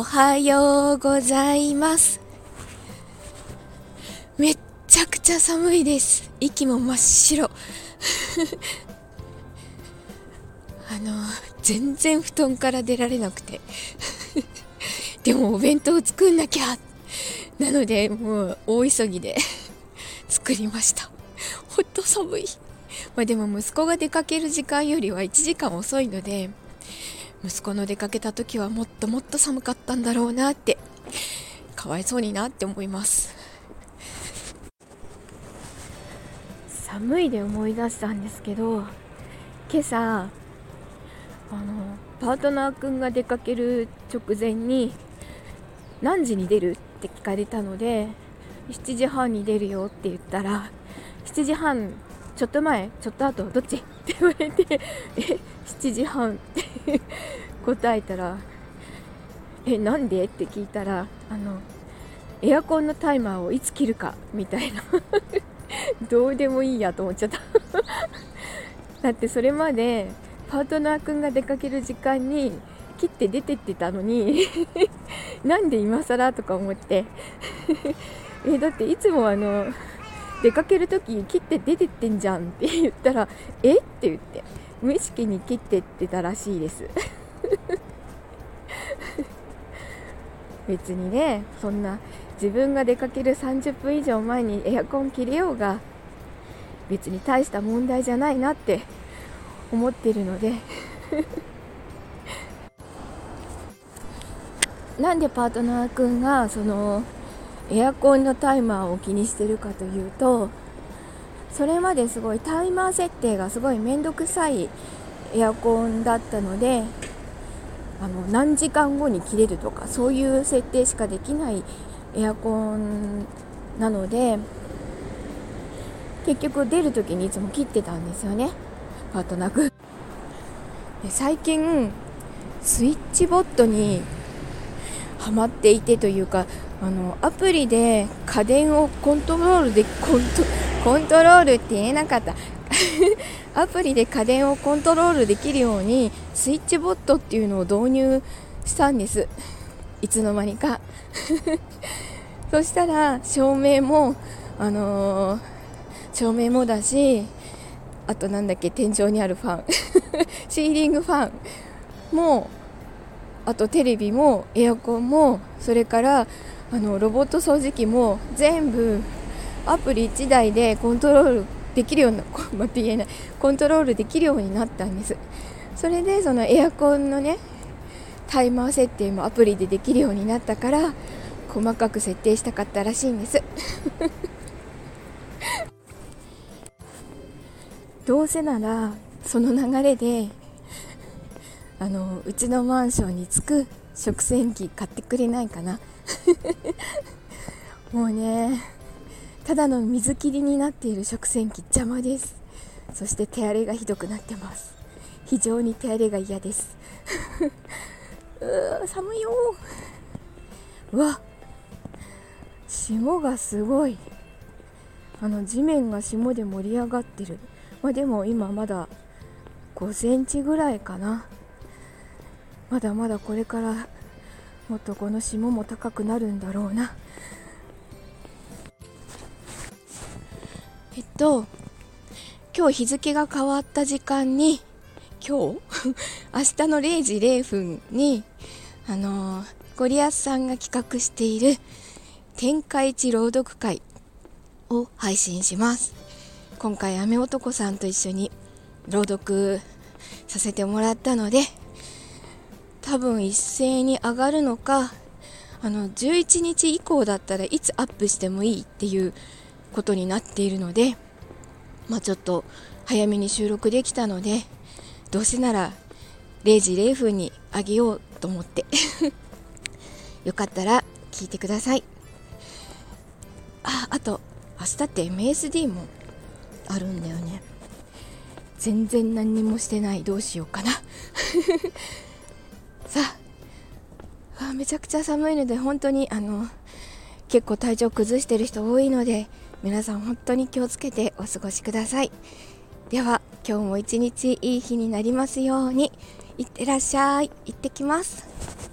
おはようございます。めっちゃくちゃ寒いです。息も真っ白。あの全然布団から出られなくて。でもお弁当作んなきゃ。なのでもう大急ぎで 作りました。ほっと寒い。まあ、でも息子が出かける時間よりは1時間遅いので息子の出かけた時はもっともっと寒かったんだろうなってかわいそうになって思います。寒いで思い出したんですけど今朝あのパートナーくんが出かける直前に何時に出るって聞かれたので7時半に出るよって言ったら7時半ちょっと前ちょっと後どっち？って言われてえ7時半って 答えたらえなんで？って聞いたらあのエアコンのタイマーをいつ切るかみたいな。どうでもいいやと思っちゃった。だってそれまでパートナーくんが出かける時間に切って出てってたのになんで今更とか思って。えだっていつもあの出かける時切って出てってんじゃんって言ったらえ？って言って。無意識に切ってってたらしいです。別にねそんな自分が出かける30分以上前にエアコン切れようが別に大した問題じゃないなって思ってるので。なんでパートナーくんがそのエアコンのタイマーを気にしてるかというとそれまですごいタイマー設定がすごい面倒くさいエアコンだったのであの何時間後に切れるとかそういう設定しかできないエアコンなので結局出る時にいつも切ってたんですよね。パートナーく最近スイッチボットにハマっていてというかあのアプリで家電をコントロールでコントコントロールって言えなかった。アプリで家電をコントロールできるようにスイッチボットっていうのを導入したんです。いつの間にか。そしたら照明もあのー、照明もだしあとなんだっけ天井にあるファン。シーリングファンもあとテレビもエアコンもそれからあのロボット掃除機も全部アプリ1台でコントロールできるような待って言えない。コントロールできるようになったんです。それでそのエアコンのねタイマー設定もアプリでできるようになったから細かく設定したかったらしいんです。どうせならその流れであのうちのマンションに着く食洗機買ってくれないかな。もうねただの水切りになっている食洗機邪魔です。そして手荒れがひどくなってます。非常に手荒れが嫌です。う寒いよ。うわ。霜がすごい。あの地面が霜で盛り上がってる。まあでも今まだ5センチぐらいかな。まだまだこれからもっとこの霜も高くなるんだろうな。えっと今日日付が変わった時間に今日？明日の0時0分にあのー、ゴリアスさんが企画している天下一朗読会を配信します。今回雨男さんと一緒に朗読させてもらったので多分一斉に上がるのかあの11日以降だったらいつアップしてもいいっていうことになっているので、まあ、ちょっと早めに収録できたのでどうせなら0時0分にあげようと思って よかったら聞いてください。ああと明日って MSD もあるんだよね。全然何にもしてない。どうしようかな。さあめちゃくちゃ寒いので本当にあの結構体調崩してる人多いので皆さん本当に気をつけてお過ごしください。では今日も一日いい日になりますように。いってらっしゃい。行ってきます。